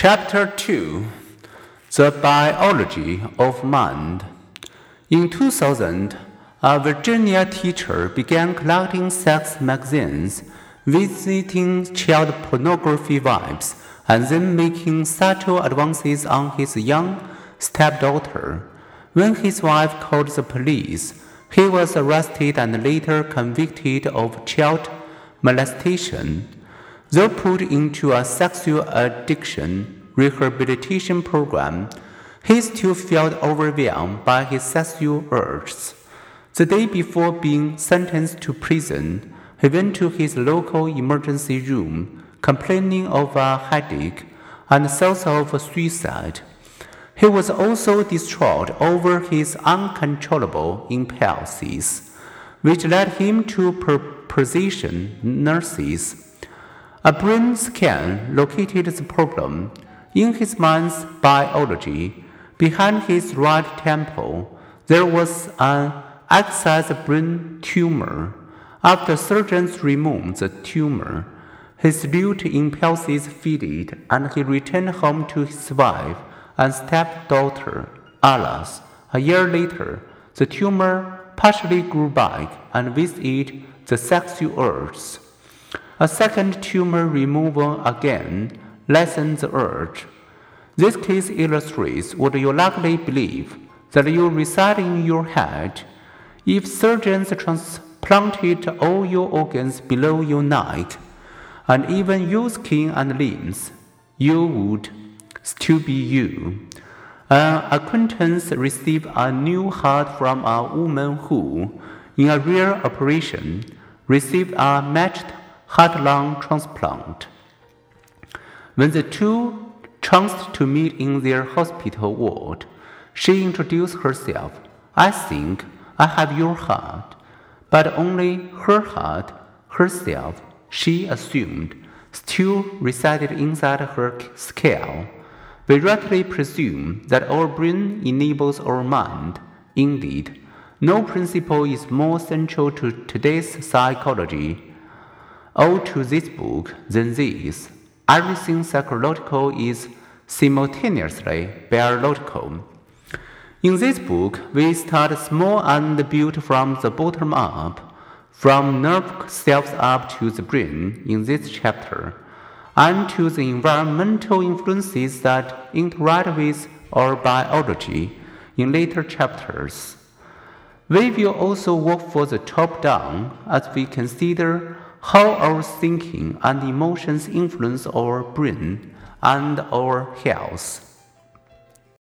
Chapter 2 The Biology of Mind. In 2000, a Virginia teacher began collecting sex magazines, visiting child pornography webs, and then making subtle advances on his young stepdaughter. When his wife called the police, he was arrested and later convicted of child molestation. Though put into a sexual addiction rehabilitation program, he still felt overwhelmed by his sexual urges. The day before being sentenced to prison, he went to his local emergency room complaining of a headache and thoughts of suicide. He was also distraught over his uncontrollable impulses, which led him to position nurses. A brain scan located the problem in his mind's biology. Behind his right temple, there was an excess brain tumor. After surgeons removed the tumor, his lewd impulses faded, and he returned home to his wife and stepdaughter, Alas. A year later, the tumor partially grew back, and with it, the sexual urge. A second tumor removal again lessened the urge. This case illustrates what you likely believe that you reside in your head. If surgeons transplanted all your organs below your neck, and even your skin and limbs, you would still be you. An acquaintance received a new heart from a woman who, in a rare operation, received a matched heart lung transplant. When the two chanced to meet in their hospital ward, she introduced herself. I think I have your heart, but only her heart, herself, she assumed, still resided inside her skull. We rightly presume that our brain enables our mind. Indeed, no principle is more central to today's psychology or to this book than this. Everything psychological is simultaneously biological. In this book, we start small and build from the bottom up, from nerve cells up to the brain in this chapter and to the environmental influences that interact with our biology in later chapters. We will also work for the top down as we consider how our thinking and emotions influence our brain and our health.